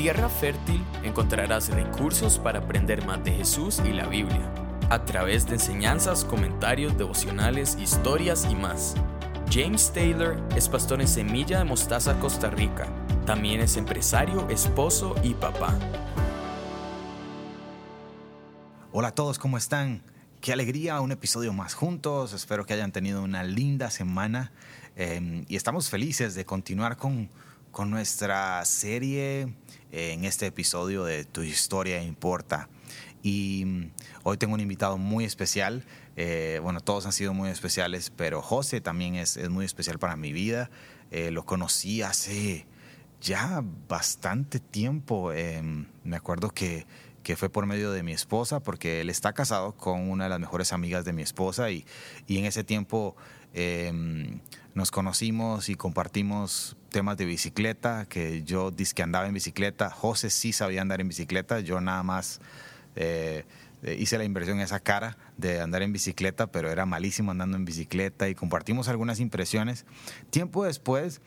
Tierra Fértil encontrarás recursos para aprender más de Jesús y la Biblia, a través de enseñanzas, comentarios, devocionales, historias y más. James Taylor es pastor en Semilla de Mostaza, Costa Rica. También es empresario, esposo y papá. Hola a todos, ¿cómo están? Qué alegría, un episodio más juntos. Espero que hayan tenido una linda semana eh, y estamos felices de continuar con, con nuestra serie en este episodio de Tu historia importa. Y mm, hoy tengo un invitado muy especial. Eh, bueno, todos han sido muy especiales, pero José también es, es muy especial para mi vida. Eh, lo conocí hace ya bastante tiempo. Eh, me acuerdo que, que, fue por medio de mi esposa, porque él está casado con una de las mejores amigas de mi esposa y, y en ese tiempo nos conocimos y compartimos temas de bicicleta, que yo dije que andaba en bicicleta, José sí sabía andar en bicicleta, yo nada más eh, hice la inversión en esa cara de andar en bicicleta, pero era malísimo andando en bicicleta y compartimos algunas impresiones. Tiempo después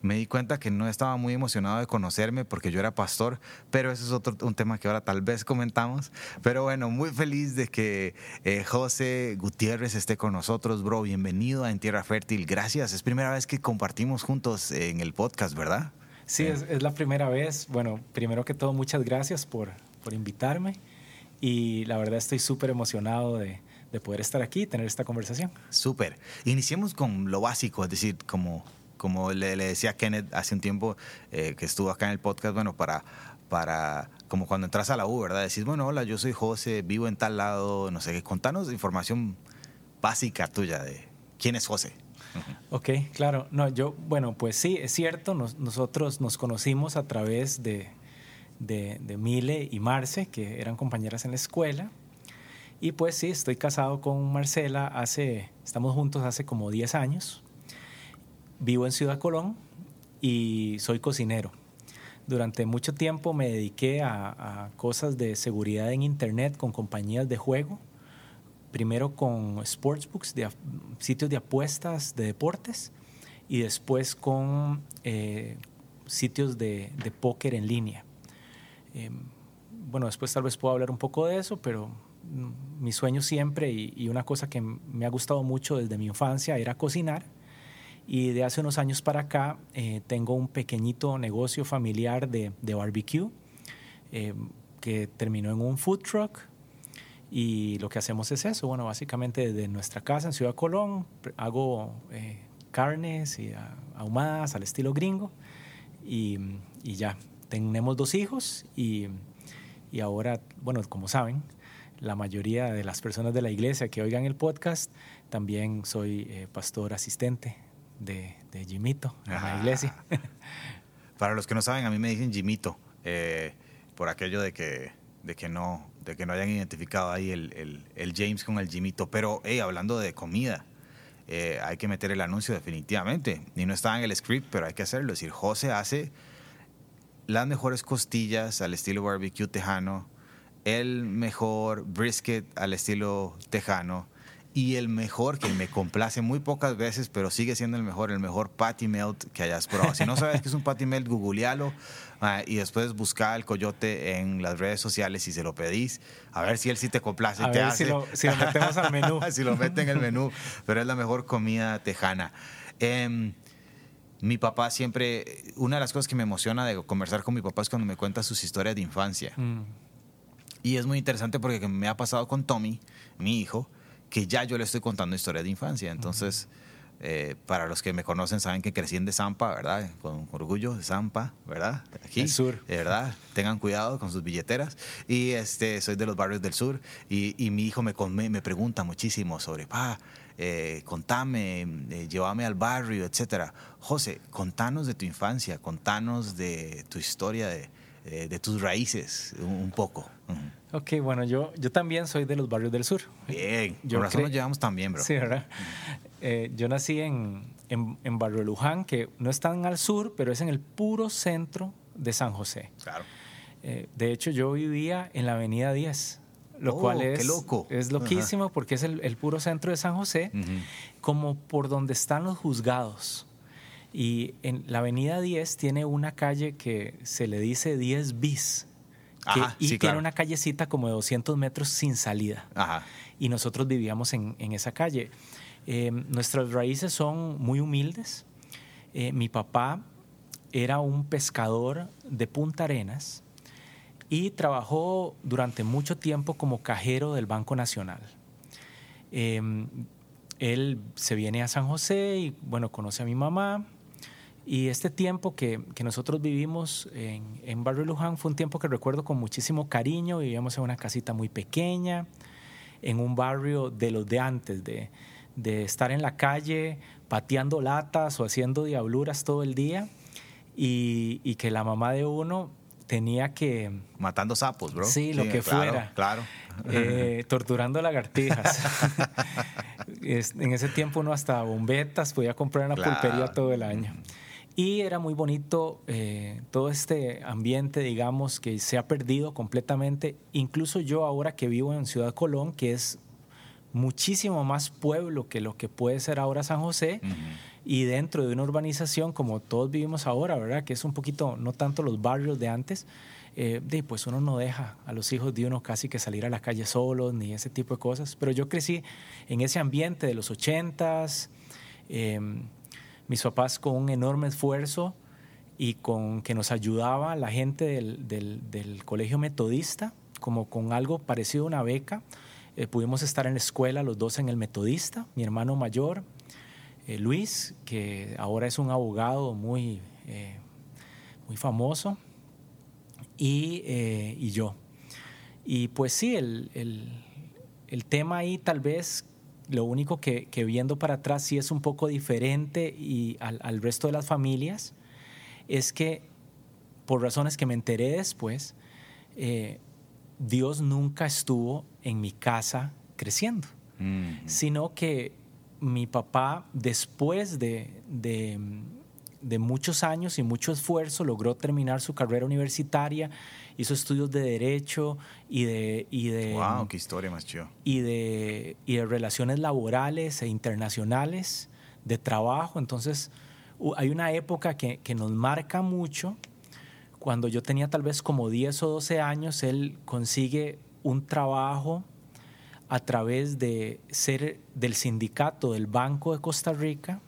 me di cuenta que no estaba muy emocionado de conocerme porque yo era pastor, pero eso es otro un tema que ahora tal vez comentamos. Pero bueno, muy feliz de que eh, José Gutiérrez esté con nosotros, bro. Bienvenido a En Tierra Fértil. Gracias. Es primera vez que compartimos juntos en el podcast, ¿verdad? Sí, es, es la primera vez. Bueno, primero que todo, muchas gracias por, por invitarme y la verdad estoy súper emocionado de, de, poder estar aquí y tener esta conversación. Súper. Iniciemos con lo básico, es decir, como, como le, le decía a Kenneth hace un tiempo eh, que estuvo acá en el podcast, bueno, para, para como cuando entras a la U, ¿verdad? Decís, bueno, hola, yo soy José, vivo en tal lado, no sé qué, contanos información básica tuya de quién es José. Ok, claro. No, yo, bueno, pues sí, es cierto, nos, nosotros nos conocimos a través de, de, de, Mile y Marce, que eran compañeras en la escuela. Y pues sí, estoy casado con Marcela hace, estamos juntos hace como 10 años. Vivo en Ciudad Colón y soy cocinero. Durante mucho tiempo me dediqué a, cosas de seguridad en Internet con compañías de juego. Primero con sportsbooks, de, sitios de apuestas de deportes, y después con eh, sitios de, de póker en línea. Eh, bueno, después tal vez puedo hablar un poco de eso, pero mi sueño siempre y, y, una cosa que me ha gustado mucho desde mi infancia era cocinar. Y de hace unos años para acá eh, tengo un pequeñito negocio familiar de, de barbecue eh, que terminó en un food truck. Y lo que hacemos es eso, bueno, básicamente desde nuestra casa en Ciudad Colón hago eh, carnes y ahumadas al estilo gringo y, y ya, tenemos dos hijos y, y, ahora, bueno, como saben, la mayoría de las personas de la iglesia que oigan el podcast, también soy eh, pastor asistente de, de Jimito en ah. la iglesia. Para los que no saben, a mí me dicen Jimito, eh, por aquello de que, de que no de que no hayan identificado ahí el, el, el James con el Jimito. Pero, hey, hablando de comida, eh, hay que meter el anuncio definitivamente. Y no estaba en el script, pero hay que hacerlo. Es decir, José hace las mejores costillas al estilo barbecue tejano, el mejor brisket al estilo tejano y el mejor que me complace muy pocas veces, pero sigue siendo el mejor, el mejor patty melt que hayas probado. Si no sabes qué es un patty melt, googlealo uh, y después busca el coyote en las redes sociales y se lo pedís. A ver si él sí te complace. A te ver hace. Si, lo, si lo metemos al menú. si lo mete en el menú, pero es la mejor comida tejana. Um, mi papá siempre, una de las cosas que me emociona de conversar con mi papá es cuando me cuenta sus historias de infancia. Mm. Y es muy interesante porque me ha pasado con Tommy, mi hijo, que ya yo le estoy contando historias de infancia. Entonces, eh, para los que me conocen saben que crecí en de Zampa, ¿verdad? Con orgullo de Zampa, ¿verdad? Aquí, el sur. De verdad, tengan cuidado con sus billeteras. Y este, soy de los barrios del sur. Y, y mi hijo me, me, me pregunta muchísimo sobre, pa, eh, contame, eh, llévame al barrio, etcétera. José, contanos de tu infancia, contanos de tu historia, de, de, de tus raíces, un, un poco. Uh -huh. Ok, bueno, yo, yo también soy de los barrios del sur. Bien, yo por razón nos llevamos también, bro. Sí, ¿verdad? Eh, yo nací en, en, en, Barrio Luján, que no es tan al sur, pero es en el puro centro de San José. Claro. Eh, de hecho, yo vivía en la Avenida 10 lo oh, cual es, loco. es loquísimo porque es el, el, puro centro de San José, uh -huh. como por donde están los juzgados. Y en la avenida 10 tiene una calle que se le dice 10 bis. que- Ajá, y sí, una callecita como de 200 metros sin salida. Ajá. Y nosotros vivíamos en, en esa calle. Eh, nuestras raíces son muy humildes. Eh, mi papá era un pescador de Punta Arenas y trabajó durante mucho tiempo como cajero del Banco Nacional. Eh, él se viene a San José y, bueno, conoce a mi mamá. Y este tiempo que, que nosotros vivimos en, en Barrio Luján fue un tiempo que recuerdo con muchísimo cariño. Vivíamos en una casita muy pequeña, en un barrio de los de antes, de, de estar en la calle pateando latas o haciendo diabluras todo el día. Y, y que la mamá de uno tenía que, Matando sapos, bro. Sí, lo que claro, fuera. Claro. eh, torturando lagartijas. Es- en ese tiempo uno hasta bombetas podía comprar en la Claro. pulpería todo el año. Y era muy bonito eh, todo este ambiente, digamos, que se ha perdido completamente. Incluso yo ahora que vivo en Ciudad Colón, que es muchísimo más pueblo que lo que puede ser ahora San José, Ujú. Y dentro de una urbanización como todos vivimos ahora, ¿verdad? Que es un poquito, no tanto los barrios de antes, eh, pues uno no deja a los hijos de uno casi que salir a la calle solos ni ese tipo de cosas. Pero yo crecí en ese ambiente de los ochentas, eh, mis papás con un enorme esfuerzo y con que nos ayudaba la gente del, del- del colegio metodista, como con algo parecido a una beca. Eh, pudimos estar en la escuela los dos en el metodista, mi hermano mayor, eh, Luis, que ahora es un abogado muy, eh, muy famoso, y, eh, y yo. Y pues sí, el, el- el tema ahí tal vez, lo único que, que viendo para atrás sí es un poco diferente y al, al resto de las familias, es que por razones que me enteré después, eh, Dios nunca estuvo en mi casa creciendo Mm. sino que mi papá, después de, de, de muchos años y mucho esfuerzo, logró terminar su carrera universitaria, hizo estudios de Derecho y de, y de, Wow, qué historia más chido. y de, y de relaciones laborales e internacionales, de trabajo. Entonces, hay una época que, que nos marca mucho. Cuando yo tenía tal vez como 10 o 12 años, él consigue un trabajo a través de ser del sindicato del Banco de Costa Rica,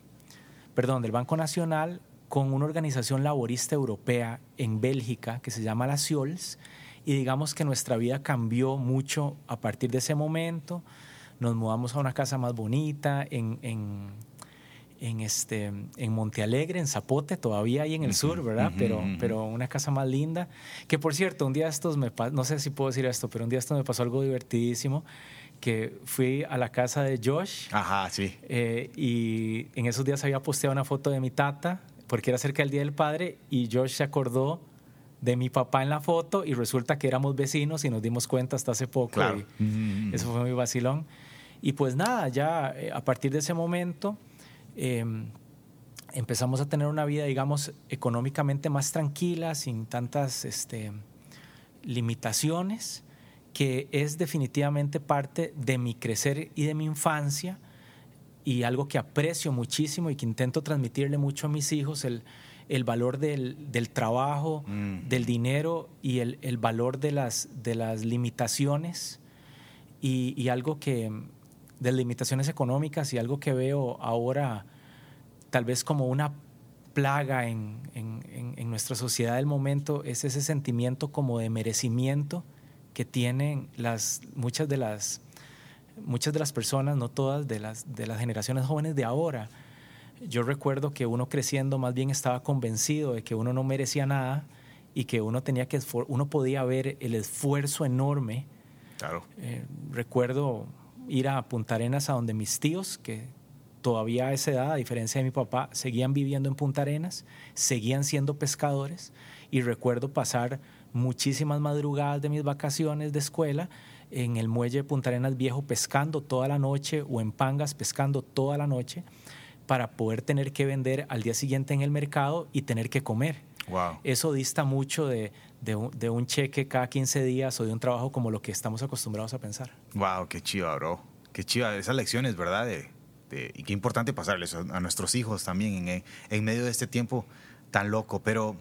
perdón, del Banco Nacional, con una organización laborista europea en Bélgica que se llama la CIOLS. Y digamos que nuestra vida cambió mucho a partir de ese momento. Nos mudamos a una casa más bonita en, en, en, este, en Monte Alegre, en Zapote, todavía ahí en el Ujú, sur, ¿verdad? ujú, pero, ujú. pero una casa más linda. Que por cierto, un día estos me no sé si puedo decir esto, pero un día esto me pasó algo divertidísimo, que fui a la casa de Josh Ajá, sí. eh, y en esos días había posteado una foto de mi tata, porque era cerca del Día del Padre, y Josh se acordó de mi papá en la foto y resulta que éramos vecinos y nos dimos cuenta hasta hace poco. Claro. y Mm. eso fue muy vacilón. Y pues nada, ya eh, a partir de ese momento eh, empezamos a tener una vida, digamos, económicamente más tranquila, sin tantas este, limitaciones, que es definitivamente parte de mi crecer y de mi infancia y algo que aprecio muchísimo y que intento transmitirle mucho a mis hijos, el, el valor del, del trabajo, Mm. del dinero y el, el valor de las, de las limitaciones y, y algo que, de limitaciones económicas y algo que veo ahora tal vez como una plaga en, en- en- en nuestra sociedad del momento es ese sentimiento como de merecimiento que tienen las, muchas de las muchas de las personas, no todas, de las, de las generaciones jóvenes de ahora. Yo recuerdo que uno creciendo más bien estaba convencido de que uno no merecía nada y que uno tenía que uno podía ver el esfuerzo enorme Claro. eh, recuerdo ir a Punta Arenas a donde mis tíos, que todavía a esa edad, a diferencia de mi papá, seguían viviendo en Punta Arenas, seguían siendo pescadores y recuerdo pasar muchísimas madrugadas de mis vacaciones de escuela en el muelle de Punta Arenas viejo pescando toda la noche o en pangas pescando toda la noche para poder tener que vender al día siguiente en el mercado y tener que comer. Wow. Eso dista mucho de, de un, de un cheque cada 15 días o de un trabajo como lo que estamos acostumbrados a pensar. Wow, qué chiva, bro. Qué chiva. Esas lecciones, ¿verdad? De, y qué importante pasarles a, nuestros hijos también en, en, medio de este tiempo tan loco. Pero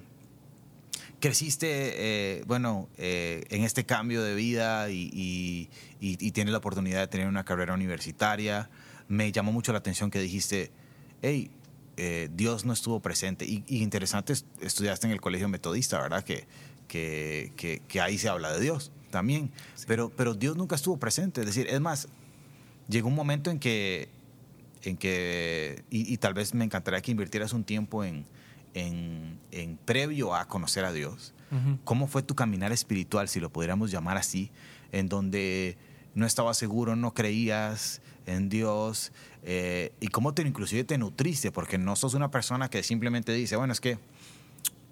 creciste, eh, bueno, eh, en este cambio de vida y, y, tienes la oportunidad de tener una carrera universitaria. Me llamó mucho la atención que dijiste, hey, eh, Dios no estuvo presente. Y, interesante, estudiaste en el colegio metodista, ¿verdad? Que, que, que, ahí se habla de Dios también. Pero, pero Dios nunca estuvo presente. Es decir, es más, llegó un momento en que, en que y, tal vez me encantaría que invirtieras un tiempo en, en, en previo a conocer a Dios. ¿Cómo fue tu caminar espiritual, si lo pudiéramos llamar así, en donde no estabas seguro, no creías en Dios, eh, y cómo te inclusive te nutriste, porque no sos una persona que simplemente dice, bueno, es que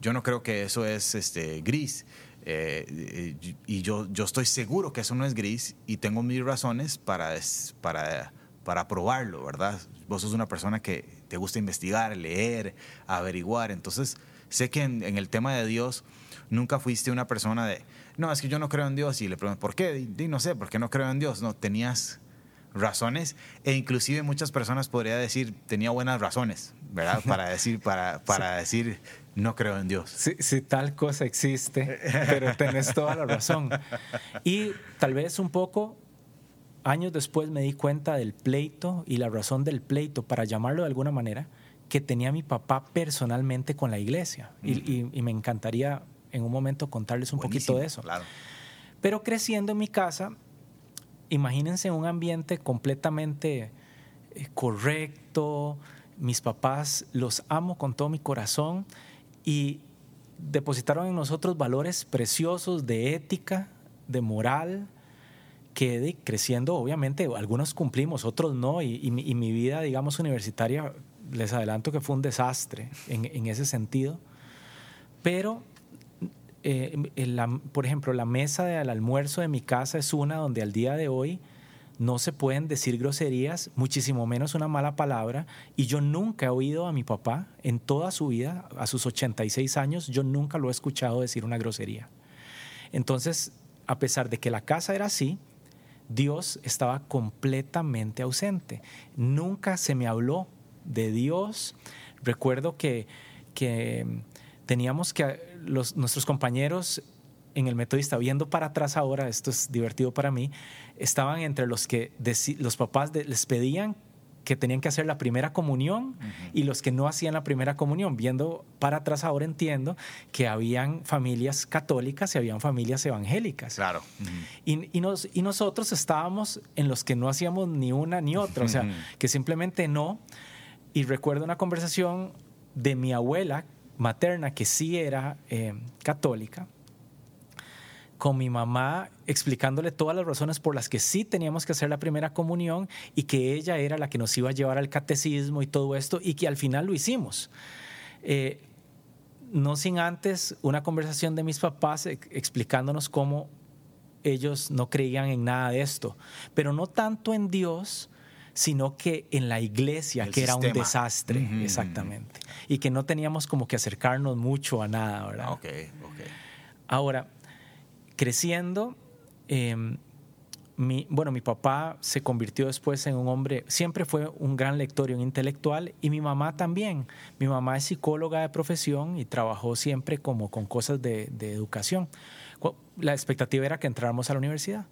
yo no creo que eso es este, gris, eh, y yo, yo estoy seguro que eso no es gris, y tengo mis razones para, para, para probarlo, ¿verdad? Vos sos una persona que te gusta investigar, leer, averiguar, entonces sé que en, el tema de Dios nunca fuiste una persona de, no, es que yo no creo en Dios, y le pregunto, ¿por qué? Y, no sé, ¿por qué no creo en Dios? No, tenías razones e inclusive muchas personas podría decir tenía buenas razones, ¿verdad? Para decir, para, para decir no creo en Dios. Si, tal cosa existe, pero tenés toda la razón. Y tal vez un poco años después me di cuenta del pleito y la razón del pleito, para llamarlo de alguna manera, que tenía mi papá personalmente con la iglesia. y, me encantaría en un momento contarles un poquito de eso. Claro. Pero creciendo en mi casa, imagínense un ambiente completamente eh, correcto, mis papás los amo con todo mi corazón y depositaron en nosotros valores preciosos de ética, de moral, que creciendo obviamente algunos cumplimos, otros no, y, mi, vida, digamos, universitaria, les adelanto que fue un desastre en, en ese sentido, pero eh, por ejemplo, la mesa del almuerzo de mi casa es una donde al día de hoy no se pueden decir groserías, muchísimo menos una mala palabra. Y yo nunca he oído a mi papá en toda su vida, a sus 86 años, yo nunca lo he escuchado decir una grosería. Entonces, a pesar de que la casa era así, Dios estaba completamente ausente. Nunca se me habló de Dios. Recuerdo que, que teníamos que, los, nuestros compañeros en el metodista, viendo para atrás ahora, esto es divertido para mí, estaban entre los que los papás les pedían que tenían que hacer la primera comunión y los que no hacían la primera comunión. Viendo para atrás ahora entiendo que habían familias católicas y habían familias evangélicas. Claro. y, y, nos, y, nosotros estábamos en los que no hacíamos ni una ni otra, o sea, que simplemente no. Y recuerdo una conversación de mi abuela materna, que sí era eh, católica, con mi mamá explicándole todas las razones por las que sí teníamos que hacer la primera comunión y que ella era la que nos iba a llevar al catecismo y todo esto y que al final lo hicimos. Eh, no sin antes una conversación de mis papás explicándonos cómo ellos no creían en nada de esto, pero no tanto en Dios, sino que en la iglesia, que era un desastre, exactamente, y que no teníamos como que acercarnos mucho a nada, ¿verdad? Ok, ok. Ahora, creciendo, em, mi, bueno, mi papá se convirtió después en un hombre, siempre fue un gran lector y un intelectual, y mi mamá también. Mi mamá es psicóloga de profesión y trabajó siempre como con cosas de, de educación. La expectativa era que entráramos a la universidad.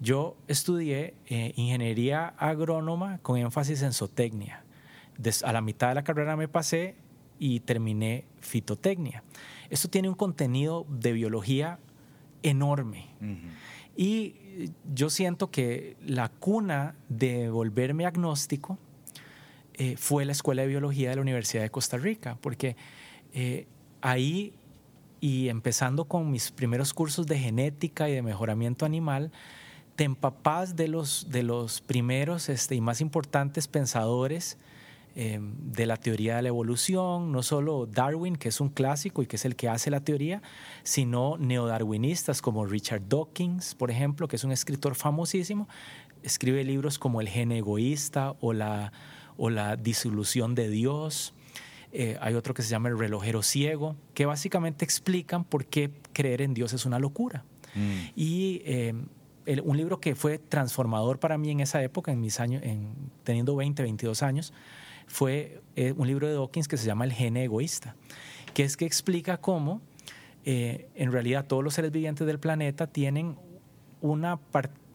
Yo estudié eh, ingeniería agrónoma con énfasis en zootecnia. a la mitad de la carrera me pasé y terminé fitotecnia. Esto tiene un contenido de biología enorme. Y yo siento que la cuna de volverme agnóstico eh, fue la Escuela de Biología de la Universidad de Costa Rica, porque eh, ahí, y empezando con mis primeros cursos de genética y de mejoramiento animal, te empapas de los, de los primeros este, y más importantes pensadores em, de la teoría de la evolución, no solo Darwin, que es un clásico y que es el que hace la teoría, sino neodarwinistas como Richard Dawkins, por ejemplo, que es un escritor famosísimo, escribe libros como El gen egoísta o la, o la disolución de Dios. Eh, hay otro que se llama El relojero ciego, que básicamente explican por qué creer en Dios es una locura. Mm. Y em, un libro que fue transformador para mí en esa época, en mis años, en, teniendo 20, 22 años, fue eh, un libro de Dawkins que se llama El gene egoísta, que es que explica cómo eh, en realidad todos los seres vivientes del planeta tienen una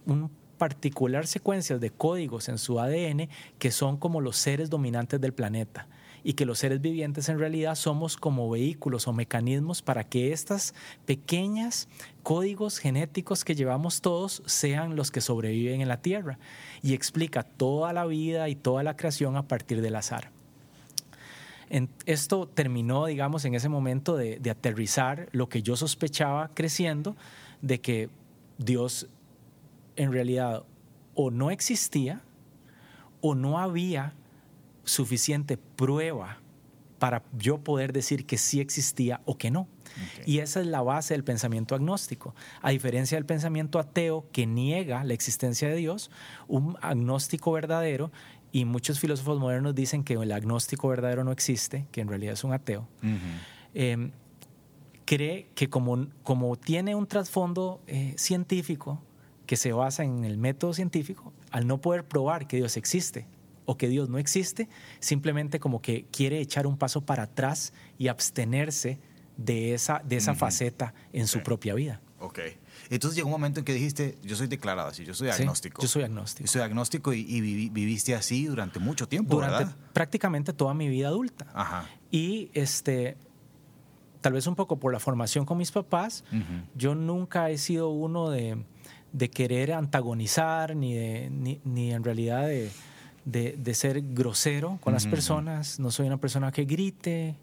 un particular secuencia de códigos en su ADN que son como los seres dominantes del planeta y que los seres vivientes en realidad somos como vehículos o mecanismos para que estas pequeñas códigos genéticos que llevamos todos sean los que sobreviven en la Tierra y explica toda la vida y toda la creación a partir del azar. esto terminó, digamos, en ese momento de, de aterrizar lo que yo sospechaba creciendo, de que Dios en realidad o no existía o no había suficiente prueba para yo poder decir que sí existía o que no. Y esa es la base del pensamiento agnóstico. A diferencia del pensamiento ateo que niega la existencia de Dios, un agnóstico verdadero, y muchos filósofos modernos dicen que el agnóstico verdadero no existe, que en realidad es un ateo, em, cree que como, como tiene un trasfondo eh, científico que se basa en el método científico, al no poder probar que Dios existe, o que Dios no existe, simplemente como que quiere echar un paso para atrás y abstenerse de esa, de esa faceta en su propia vida. Ok. Entonces llegó un momento en que dijiste, yo soy declarado así, yo soy agnóstico. yo soy agnóstico. Yo soy agnóstico y, viviste así durante mucho tiempo, durante prácticamente toda mi vida adulta. Ajá. Y este, tal vez un poco por la formación con mis papás, yo nunca he sido uno de, de querer antagonizar ni, de, ni, ni en realidad de de, ser grosero con las personas, no soy una persona que grite,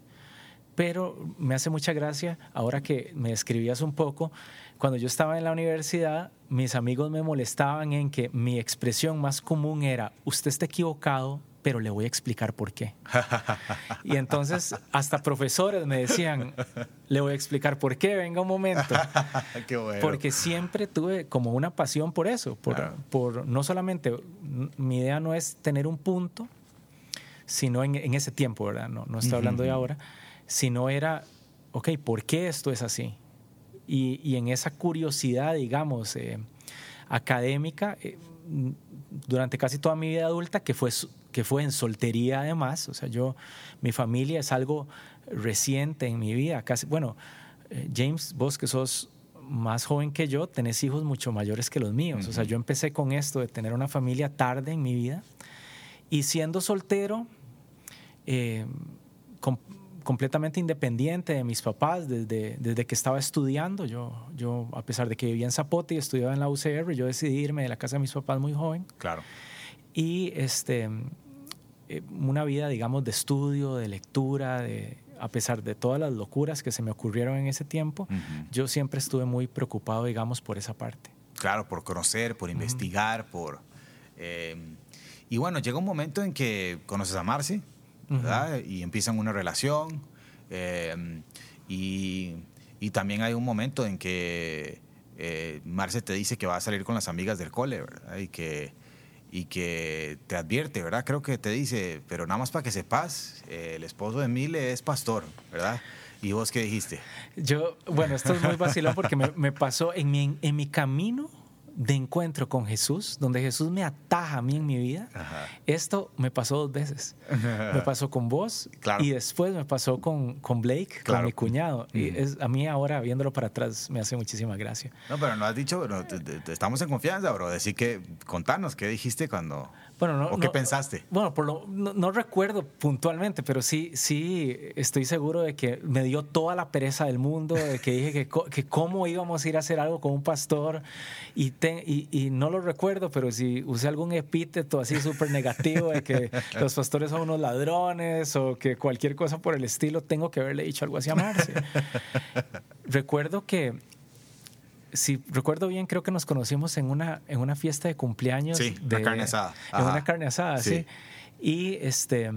pero me hace mucha gracia ahora que me describías un poco. Cuando yo estaba en la universidad, mis amigos me molestaban en que mi expresión más común era, usted está equivocado, pero le voy a explicar por qué. Y entonces hasta profesores me decían, le voy a explicar por qué, venga un momento. Porque siempre tuve como una pasión por eso, por, por no solamente, mi idea no es tener un punto, sino en, ese tiempo, ¿verdad? No, no estoy hablando de ahora, sino era, ok, ¿por qué esto es así? Y, y en esa curiosidad, digamos, eh, académica, eh, durante casi toda mi vida adulta, que fue que fue en soltería además. O sea, yo, mi familia es algo reciente en mi vida. Casi, bueno, eh, James, vos que sos más joven que yo, tenés hijos mucho mayores que los míos. O sea, yo empecé con esto de tener una familia tarde en mi vida. Y siendo soltero, eh, completamente independiente de mis papás desde, desde que estaba estudiando. Yo, yo, a pesar de que vivía en Zapote y estudiaba en la UCR, yo decidí irme de la casa de mis papás muy joven. Claro. Y este, una vida, digamos, de estudio, de lectura, de, a pesar de todas las locuras que se me ocurrieron en ese tiempo, yo siempre estuve muy preocupado, digamos, por esa parte. Claro, por conocer, por investigar, por... Eh, y bueno, llega un momento en que conoces a Marcy, ¿verdad? Y empiezan una relación. Eh, y, y, también hay un momento en que Marce te dice que va a salir con las amigas del cole, ¿verdad? Y que y que te advierte, ¿verdad? Creo que te dice, pero nada más para que sepas, eh, el esposo de Mile es pastor, ¿verdad? ¿Y vos qué dijiste? Yo, bueno, esto es muy vacilón porque me, me pasó en mi, en mi camino de encuentro con Jesús, donde Jesús me ataja a mí en mi vida, esto me pasó dos veces. me pasó con vos y después me pasó con, con Blake, con mi cuñado. Y mm. es, a mí ahora, viéndolo para atrás, me hace muchísima gracia. No, pero no has dicho, estamos en confianza, bro. Decir que, contanos, ¿qué dijiste cuando, bueno, no, ¿O qué pensaste? Bueno, por lo, no, recuerdo puntualmente, pero sí, sí estoy seguro de que me dio toda la pereza del mundo, de que dije que, que cómo íbamos a ir a hacer algo con un pastor y, y, no lo recuerdo, pero si usé algún epíteto así súper negativo de que los pastores son unos ladrones o que cualquier cosa por el estilo, tengo que haberle dicho algo así a Marce. recuerdo que si recuerdo bien, creo que nos conocimos en una, en una fiesta de cumpleaños. Sí, de, una carne asada. En una carne asada, sí. Y este,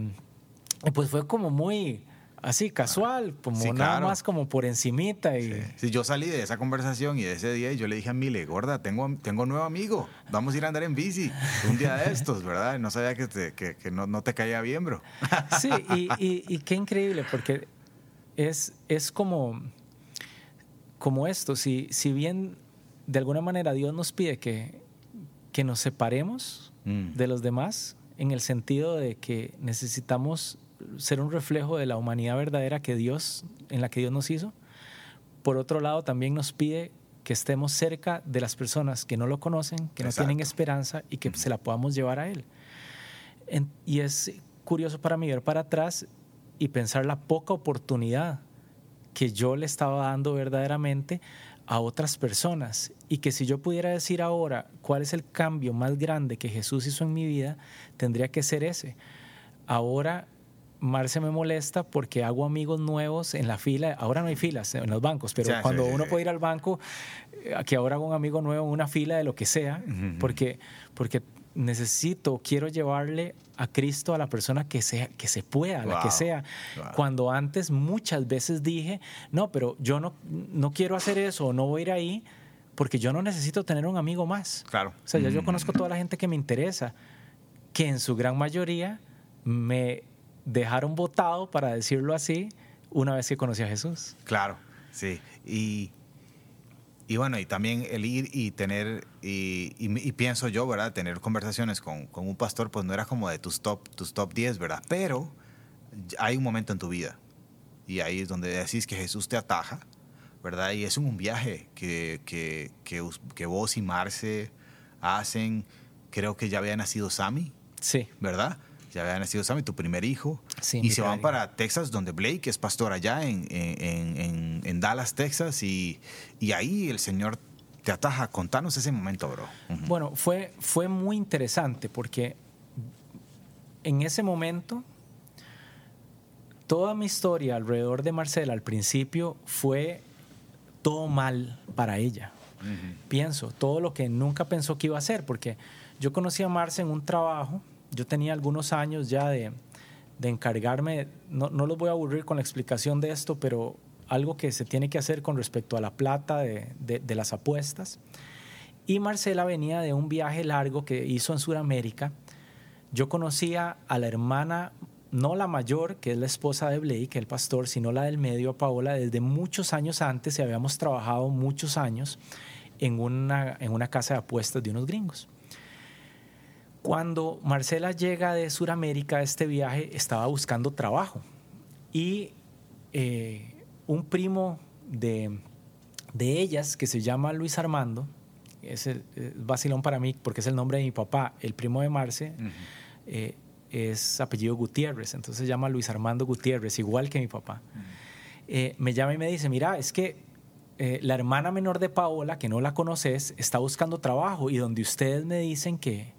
pues fue como muy así, casual, como nada más como por encimita. Y... Sí. yo salí de esa conversación y de ese día y yo le dije a Mile, gorda, tengo, tengo un nuevo amigo, vamos a ir a andar en bici un día de estos, ¿verdad? No sabía que, te, que, que no, no, te caía bien, bro. Sí, y, y, y, qué increíble, porque es, es como como esto, si, si bien de alguna manera Dios nos pide que, que nos separemos Mm. de los demás en el sentido de que necesitamos ser un reflejo de la humanidad verdadera que Dios, en la que Dios nos hizo. Por otro lado, también nos pide que estemos cerca de las personas que no lo conocen, que no tienen esperanza y que se la podamos llevar a Él. En- y es curioso para mí ver para atrás y pensar la poca oportunidad que yo le estaba dando verdaderamente a otras personas y que si yo pudiera decir ahora cuál es el cambio más grande que Jesús hizo en mi vida, tendría que ser ese. Ahora Marce me molesta porque hago amigos nuevos en la fila. Ahora no hay filas en los bancos, pero Sí, cuando sí, uno sí. puede ir al banco, eh, que ahora hago un amigo nuevo en una fila de lo que sea, porque, porque necesito, quiero llevarle a Cristo a la persona que, sea, que se pueda, a la que Wow, sea. wow. Cuando antes muchas veces dije, no, pero yo no, no quiero hacer eso no voy a ir ahí porque yo no necesito tener un amigo más. Claro. O sea, ya yo conozco toda la gente que me interesa, que en su gran mayoría me dejaron votado, para decirlo así, una vez que conocí a Jesús. Claro, sí. Y, y bueno, y también el ir y tener, y, y- y pienso yo, ¿verdad? Tener conversaciones con, con un pastor, pues no era como de tus top, tus top 10, ¿verdad? Pero hay un momento en tu vida y ahí es donde decís que Jesús te ataja, ¿verdad? Y es un viaje que, que, que, vos y Marce hacen. Creo que ya había nacido Sammy, Sí, ¿verdad? Ya había nacido Sammy, tu primer hijo. Sí, y se van para Texas, donde Blake es pastor allá en, en- en- en Dallas, Texas. Y, y ahí el Señor te ataja. Contanos ese momento, bro. Ujú. Bueno, fue, fue muy interesante porque en ese momento toda mi historia alrededor de Marcela al principio fue todo mal para ella. Pienso, todo lo que nunca pensó que iba a hacer, porque yo conocí a Marce en un trabajo, yo tenía algunos años ya de, encargarme, no, no los voy a aburrir con la explicación de esto, pero algo que se tiene que hacer con respecto a la plata de las apuestas. Y Marcela venía de un viaje largo que hizo en Sudamérica. Yo conocía a la hermana, no la mayor, que es la esposa de Blake, el pastor, sino la del medio, a Paola, desde muchos años antes y habíamos trabajado muchos años en una, en una casa de apuestas de unos gringos. Cuando Marcela llega de Sudamérica a este viaje, estaba buscando trabajo. Y eh, un primo de, de ellas, que se llama Luis Armando, es el es vacilón para mí porque es el nombre de mi papá, el primo de Marce, eh, es apellido Gutiérrez, entonces se llama Luis Armando Gutiérrez, igual que mi papá. Eh, me llama y me dice, mira, es que eh, la hermana menor de Paola, que no la conoces, está buscando trabajo y donde ustedes me dicen que,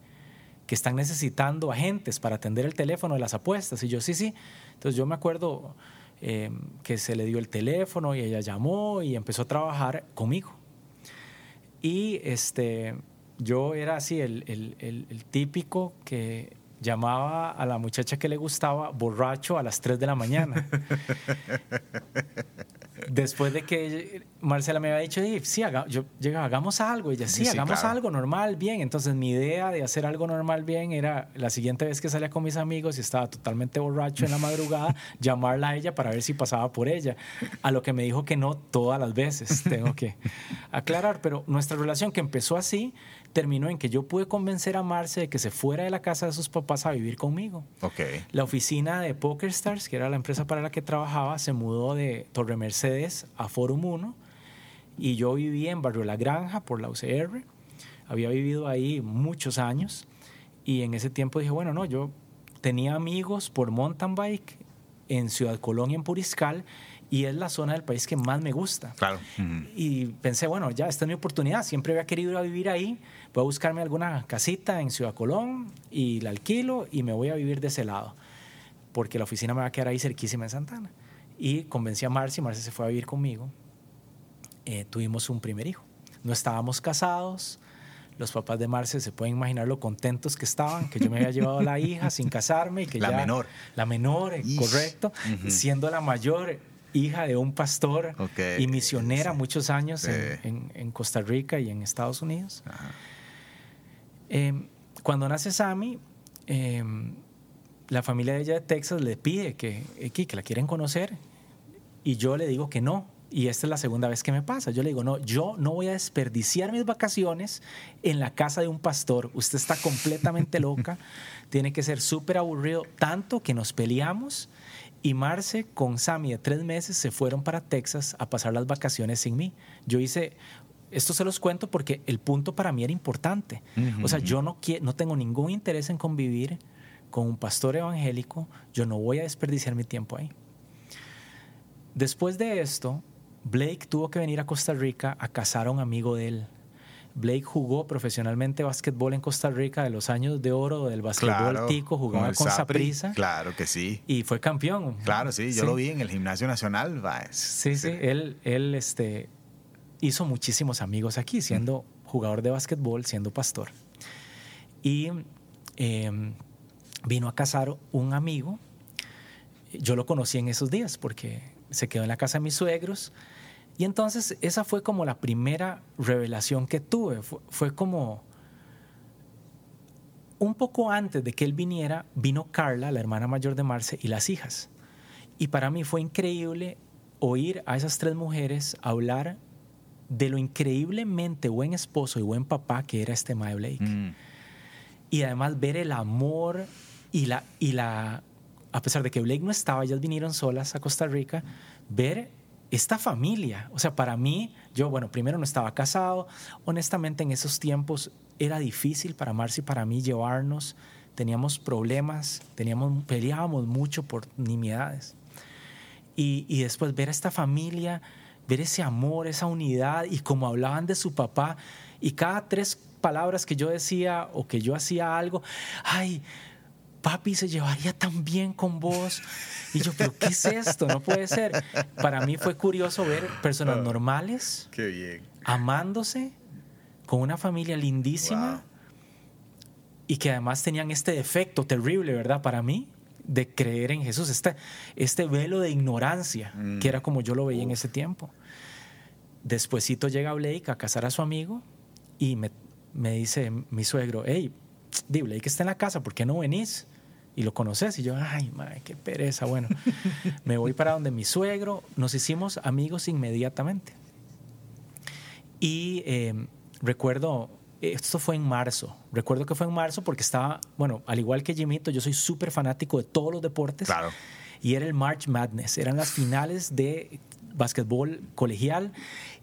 que están necesitando agentes para atender el teléfono de las apuestas. Y yo, sí, sí. Entonces yo me acuerdo eh, que se le dio el teléfono y ella llamó y empezó a trabajar conmigo. Y este, yo era así, el, el- el- el típico que llamaba a la muchacha que le gustaba borracho a las 3 de la mañana. Después de que Marcela me había dicho, "Sí, haga- yo, llega, hagamos algo. Y ella, sí, Sí, hagamos claro. algo normal, bien. Entonces mi idea de hacer algo normal, bien, era la siguiente vez que salía con mis amigos y estaba totalmente borracho en la madrugada, llamarla a ella para ver si pasaba por ella. A lo que me dijo que no todas las veces, tengo que aclarar. Pero nuestra relación que empezó así, terminó en que yo pude convencer a Marce de que se fuera de la casa de sus papás a vivir conmigo. La oficina de PokerStars, que era la empresa para la que trabajaba, se mudó de Torre Mercedes a Forum 1 y yo vivía en Barrio La Granja por la UCR. Había vivido ahí muchos años y en ese tiempo dije, bueno, no, yo tenía amigos por mountain bike en Ciudad Colón y en Puriscal y es la zona del país que más me gusta. Claro. Y pensé, bueno, ya, esta es mi oportunidad. Siempre había querido ir a vivir ahí. Voy a buscarme alguna casita en Ciudad Colón y la alquilo y me voy a vivir de ese lado. Porque la oficina me va a quedar ahí cerquísima en Santana. Y convencí a Marci, Marci se fue a vivir conmigo. Eh, tuvimos un primer hijo. No estábamos casados. Los papás de Marce se pueden imaginar lo contentos que estaban, que yo me había llevado a la hija sin casarme y que La ya- menor. La menor, eh, Ish. correcto. Siendo la mayor hija de un pastor y misionera Sí. muchos años en, Sí. en- en Costa Rica y en Estados Unidos. Eh, cuando nace Sammy, eh, la familia de ella de Texas le pide que, eh, que, que la quieren conocer y yo le digo que no, Y esta es la segunda vez que me pasa. Yo le digo, no, yo no voy a desperdiciar mis vacaciones en la casa de un pastor. Usted está completamente loca. Tiene que ser súper aburrido, tanto que nos peleamos. Y Marce con Sammy de tres meses se fueron para Texas a pasar las vacaciones sin mí. Yo hice, esto se los cuento porque el punto para mí era importante. O sea, yo no, no tengo ningún interés en convivir con un pastor evangélico. Yo no voy a desperdiciar mi tiempo ahí. Después de esto, Blake tuvo que venir a Costa Rica a casar a un amigo de él. Blake jugó profesionalmente básquetbol en Costa Rica de los años de oro del básquetbol tico, jugaba con, Saprissa. Claro que sí. Y fue campeón. Claro, sí, yo lo vi en el Gimnasio Nacional. Sí, sí, él, él este, hizo muchísimos amigos aquí, siendo jugador de básquetbol, siendo pastor. Y em, vino a casar un amigo. Yo lo conocí en esos días porque se quedó en la casa de mis suegros y entonces esa fue como la primera revelación que tuve. Fue, como un poco antes de que él viniera, vino Carla, la hermana mayor de Marce, y las hijas. Y para mí fue increíble oír a esas tres mujeres hablar de lo increíblemente buen esposo y buen papá que era este Mae Blake. Mm. Y además ver el amor y la, y la, a pesar de que Blake no estaba, ellas vinieron solas a Costa Rica, ver esta familia. O sea, para mí, yo, bueno, primero no estaba casado. Honestamente, en esos tiempos era difícil para Marcy y para mí llevarnos. Teníamos problemas, teníamos, peleábamos mucho por nimiedades. Y, y después ver a esta familia, ver ese amor, esa unidad y como hablaban de su papá. Y cada tres palabras que yo decía o que yo hacía algo, ay, papi se llevaría tan bien con vos. Y yo, pero ¿qué es esto? No puede ser. Para mí fue curioso ver personas ah, normales, amándose, con una familia lindísima y que además tenían este defecto terrible, ¿verdad? Para mí, de creer en Jesús, este, este velo de ignorancia, mm. que era como yo lo veía en ese tiempo. Despuésito llega Blake a casar a su amigo y me, me dice mi suegro, hey, di Blake está en la casa, ¿por qué no venís? Y lo conoces. Y yo, ay, madre, qué pereza. Bueno, me voy para donde mi suegro. Nos hicimos amigos inmediatamente. Y em, recuerdo, esto fue en marzo. Recuerdo que fue en marzo porque estaba, bueno, al igual que Jimito, yo soy súper fanático de todos los deportes. Claro. Y era el March Madness. Eran las finales de básquetbol colegial.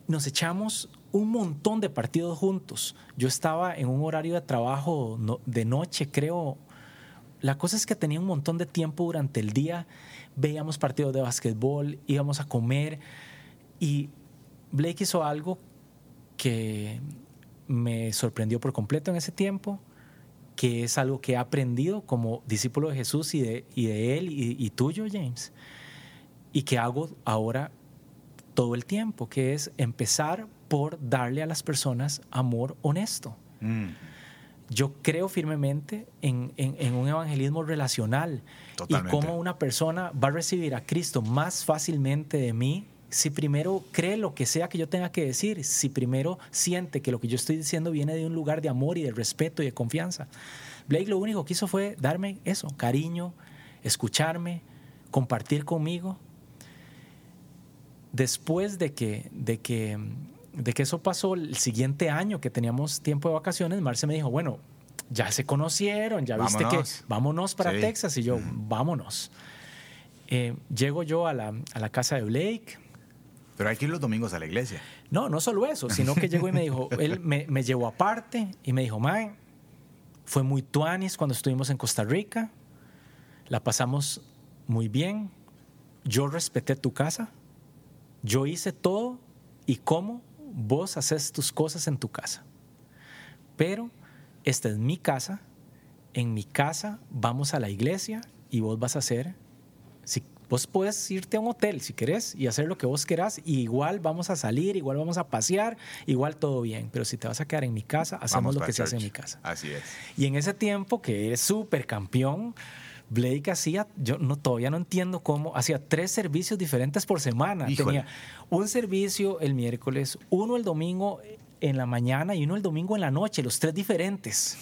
Nos echamos un montón de partidos juntos. Yo estaba en un horario de trabajo de noche, creo, la cosa es que tenía un montón de tiempo durante el día, veíamos partidos de básquetbol, íbamos a comer y Blake hizo algo que me sorprendió por completo en ese tiempo, que es algo que he aprendido como discípulo de Jesús y de, él y, tuyo, James, y que hago ahora todo el tiempo, que es empezar por darle a las personas amor honesto. Mm yo creo firmemente en, un evangelismo relacional y cómo una persona va a recibir a Cristo más fácilmente de mí si primero cree lo que sea que yo tenga que decir, si primero siente que lo que yo estoy diciendo viene de un lugar de amor y de respeto y de confianza. Blake lo único que hizo fue darme eso, cariño, escucharme, compartir conmigo. Después de que, de que de que eso pasó el siguiente año que teníamos tiempo de vacaciones, Marce me dijo, bueno, ya se conocieron, ya viste que vámonos para Texas y yo, vámonos. Eh, llego yo a la, a la, casa de Blake. Pero hay que ir los domingos a la iglesia. No, no solo eso, sino que llegó y me dijo, él me, me llevó aparte y me dijo, Mae, fue muy tuanis cuando estuvimos en Costa Rica, la pasamos muy bien, yo respeté tu casa, yo hice todo y cómo vos haces tus cosas en tu casa. Pero esta es mi casa, en mi casa vamos a la iglesia y vos vas a hacer, si vos puedes irte a un hotel si querés y hacer lo que vos querás, y igual vamos a salir, igual vamos a pasear, igual todo bien, pero si te vas a quedar en mi casa, hacemos lo que se hace en mi casa. Así es. Y en ese tiempo que eres súper campeón, Blake hacía, yo no, todavía no entiendo cómo, hacía tres servicios diferentes por semana. Tenía un servicio el miércoles, uno el domingo en la mañana y uno el domingo en la noche, los tres diferentes.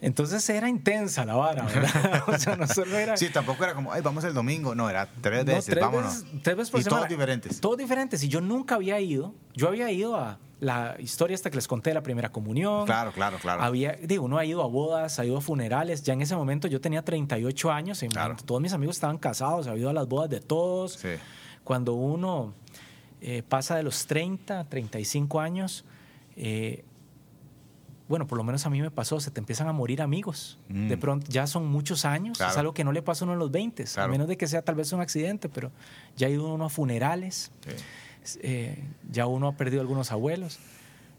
Entonces era intensa la vara, ¿verdad? o sea, no solo era... Sí, tampoco era como, ay, vamos el domingo. No, era tres veces, tres vámonos. Veces, tres veces por y semana. todos diferentes. Todos diferentes. Y yo nunca había ido. Yo había ido a la historia esta que les conté de la primera comunión. Claro, claro, claro. Había, digo, uno ha ido a bodas, ha ido a funerales. Ya en ese momento yo tenía 38 años y Claro. todos mis amigos estaban casados, había ido a las bodas de todos. Sí. Cuando uno eh, pasa de los 30, 35 años, eh, bueno, por lo menos a mí me pasó, se te empiezan a morir amigos. Mm. De pronto, ya son muchos años, Claro. es algo que no le pasa a uno en los 20, a Claro. menos de que sea tal vez un accidente, pero ya ha ido uno a funerales, Sí. eh, ya uno ha perdido algunos abuelos.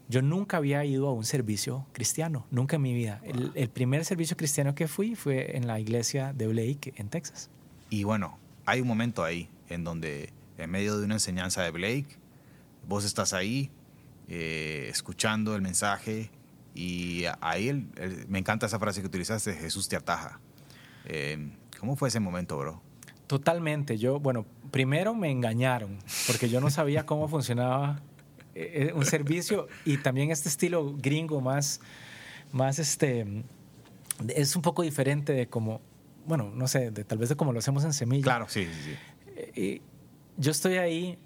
Yo nunca había ido a un servicio cristiano, nunca en mi vida. El, el primer servicio cristiano que fui fue en la iglesia de Blake, en Texas. Y bueno, hay un momento ahí en donde, en medio de una enseñanza de Blake, vos estás ahí eh, escuchando el mensaje y ahí el- el- me encanta esa frase que utilizaste, Jesús te ataja. Eh, ¿Cómo fue ese momento, bro? Totalmente. Yo, bueno, primero me engañaron porque yo no sabía cómo funcionaba eh, un servicio y también este estilo gringo más, más este, es un poco diferente de como, bueno, no sé, de, tal vez de como lo hacemos en Semilla. Claro, sí, sí, sí. Y yo estoy ahí,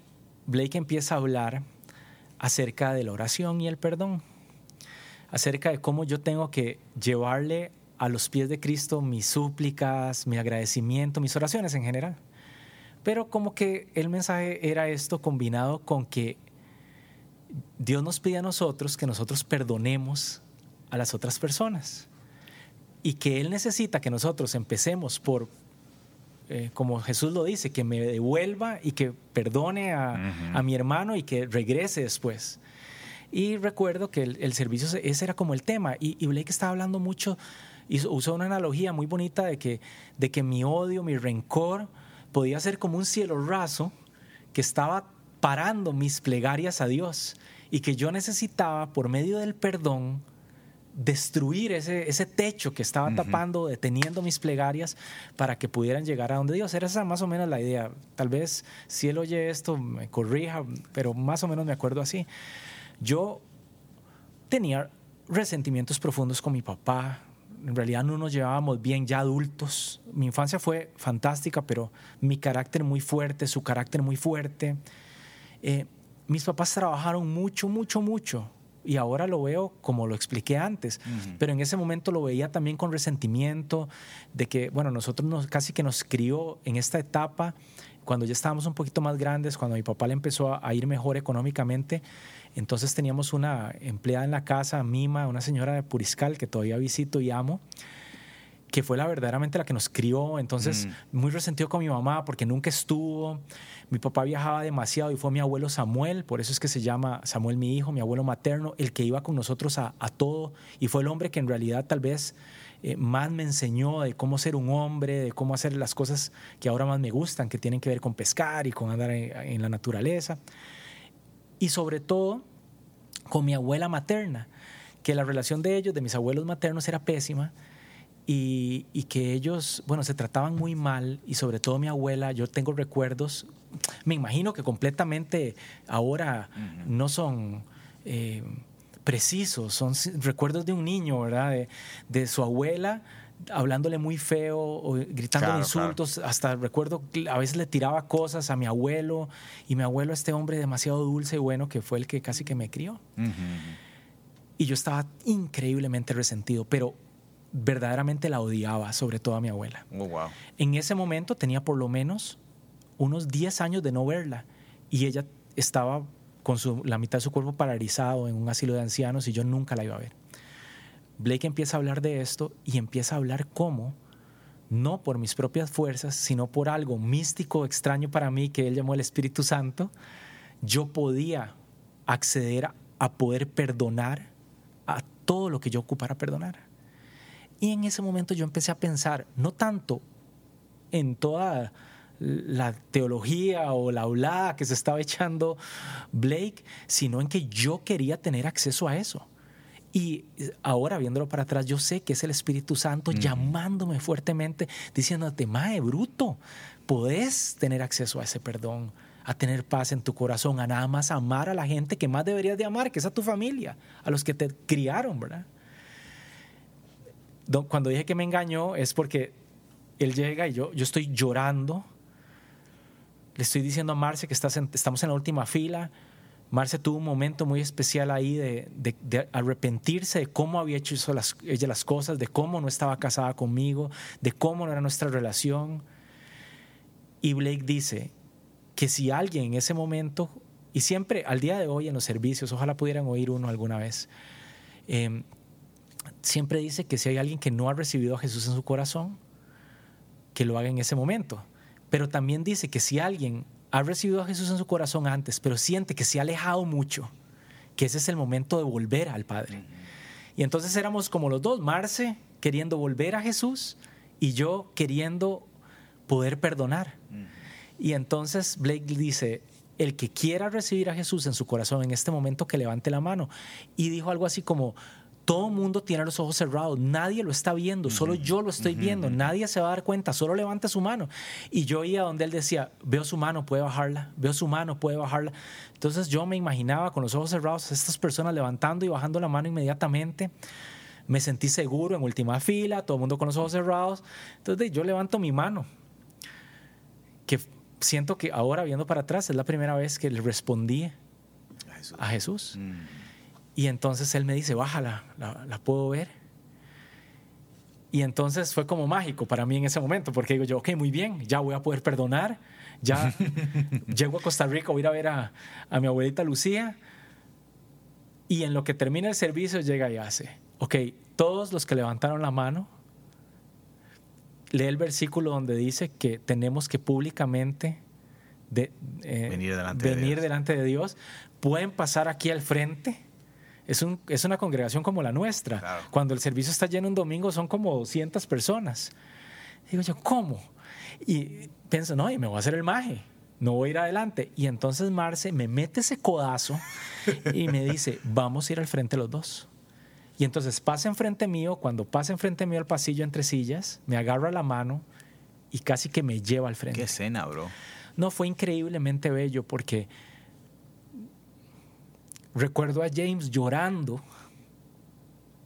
Blake empieza a hablar acerca de la oración y el perdón, acerca de cómo yo tengo que llevarle a los pies de Cristo mis súplicas, mi agradecimiento, mis oraciones en general. Pero como que el mensaje era esto combinado con que Dios nos pide a nosotros que nosotros perdonemos a las otras personas y que Él necesita que nosotros empecemos por eh, como Jesús lo dice, que me devuelva y que perdone a, mi hermano y que regrese después. Y recuerdo que el, el servicio, se- ese era como el tema. Y, y Blake estaba hablando mucho, hizo- usó una analogía muy bonita de que, de que mi odio, mi rencor, podía ser como un cielo raso que estaba parando mis plegarias a Dios y que yo necesitaba, por medio del perdón, destruir ese, ese techo que estaba Ujú. tapando, deteniendo mis plegarias para que pudieran llegar a donde Dios. Era esa más o menos la idea. Tal vez si él oye esto me corrija, pero más o menos me acuerdo así. Yo tenía resentimientos profundos con mi papá. En realidad no nos llevábamos bien ya adultos. Mi infancia fue fantástica, pero mi carácter muy fuerte, su carácter muy fuerte. Eh, mis papás trabajaron mucho, mucho, mucho. Y ahora lo veo como lo expliqué antes. Ujú. Pero en ese momento lo veía también con resentimiento de que, bueno, nosotros nos, casi que nos crió en esta etapa, cuando ya estábamos un poquito más grandes, cuando a mi papá le empezó a, a ir mejor económicamente. Entonces teníamos una empleada en la casa, Mima, una señora de Puriscal que todavía visito y amo que fue la verdaderamente la que nos crió, entonces muy resentido con mi mamá porque nunca estuvo. Mi papá viajaba demasiado y fue mi abuelo Samuel, por eso es que se llama Samuel mi hijo, mi abuelo materno, el que iba con nosotros a, a todo y fue el hombre que en realidad tal vez eh, más me enseñó de cómo ser un hombre, de cómo hacer las cosas que ahora más me gustan, que tienen que ver con pescar y con andar en, en la naturaleza. Y sobre todo con mi abuela materna, que la relación de ellos, de mis abuelos maternos, era pésima y, y que ellos, bueno, se trataban muy mal y sobre todo mi abuela, yo tengo recuerdos, me imagino que completamente ahora no son eh, precisos, son recuerdos de un niño, ¿verdad? De, de su abuela hablándole muy feo, o gritando Claro, insultos, hasta recuerdo que a veces le tiraba cosas a mi abuelo y mi abuelo, este hombre demasiado dulce y bueno, que fue el que casi que me crió. Y yo estaba increíblemente resentido, pero verdaderamente la odiaba, sobre todo a mi abuela. Oh, wow. En ese momento tenía por lo menos unos 10 años de no verla y ella estaba con su- la mitad de su cuerpo paralizado en un asilo de ancianos y yo nunca la iba a ver. Blake empieza a hablar de esto y empieza a hablar cómo, no por mis propias fuerzas, sino por algo místico, extraño para mí, que él llamó el Espíritu Santo, yo podía acceder a, poder perdonar a todo lo que yo ocupara perdonar. Y en ese momento yo empecé a pensar, no tanto en toda la teología o la hablada que se estaba echando Blake, sino en que yo quería tener acceso a eso. Y ahora viéndolo para atrás, yo sé que es el Espíritu Santo llamándome fuertemente, diciéndote, Mae, bruto, podés tener acceso a ese perdón, a tener paz en tu corazón, a nada más amar a la gente que más deberías de amar, que es a tu familia, a los que te criaron, ¿verdad? cuando dije que me engañó es porque él llega y yo, yo estoy llorando. Le estoy diciendo a Marce que estamos en la última fila. Marce tuvo un momento muy especial ahí de, arrepentirse de cómo había hecho las, ella las cosas, de cómo no estaba casada conmigo, de cómo no era nuestra relación. Y Blake dice que si alguien en ese momento, y siempre al día de hoy en los servicios, ojalá pudieran oír uno alguna vez, eh, siempre dice que si hay alguien que no ha recibido a Jesús en su corazón, que lo haga en ese momento. Pero también dice que si alguien ha recibido a Jesús en su corazón antes, pero siente que se ha alejado mucho, que ese es el momento de volver al Padre. Y entonces éramos como los dos, Marce queriendo volver a Jesús y yo queriendo poder perdonar. Y entonces Blake dice, el que quiera recibir a Jesús en su corazón en este momento, que levante la mano. Y dijo algo así como, todo mundo tiene los ojos cerrados, nadie lo está viendo, solo yo lo estoy viendo, nadie se va a dar cuenta, solo levanta su mano. Y yo iba donde él decía, veo su mano, puede bajarla, veo su mano, puede bajarla. Entonces yo me imaginaba con los ojos cerrados a estas personas levantando y bajando la mano inmediatamente. Me sentí seguro en última fila, todo el mundo con los ojos cerrados. Entonces yo levanto mi mano, que siento que ahora viendo para atrás es la primera vez que le respondí a Jesús. Mm. Y entonces él me dice, bájala, la, puedo ver. Y entonces fue como mágico para mí en ese momento, porque digo yo, ok, muy bien, ya voy a poder perdonar, ya llego a Costa Rica, voy a ir a ver a, a, mi abuelita Lucía. Y en lo que termina el servicio llega y hace, ok, todos los que levantaron la mano, lee el versículo donde dice que tenemos que públicamente de, eh, venir, delante, venir de delante de Dios, pueden pasar aquí al frente es, un, es una congregación como la nuestra. Cuando el servicio está lleno un domingo son como 200 personas. Digo yo, ¿cómo? Y pienso, no, y me voy a hacer el maje, no voy a ir adelante. Y entonces Marce me mete ese codazo y me dice, vamos a ir al frente los dos. Y entonces pasa enfrente mío, cuando pasa enfrente mío al pasillo entre sillas, me agarra la mano y casi que me lleva al frente. Qué escena, bro. No, fue increíblemente bello porque Recuerdo a James llorando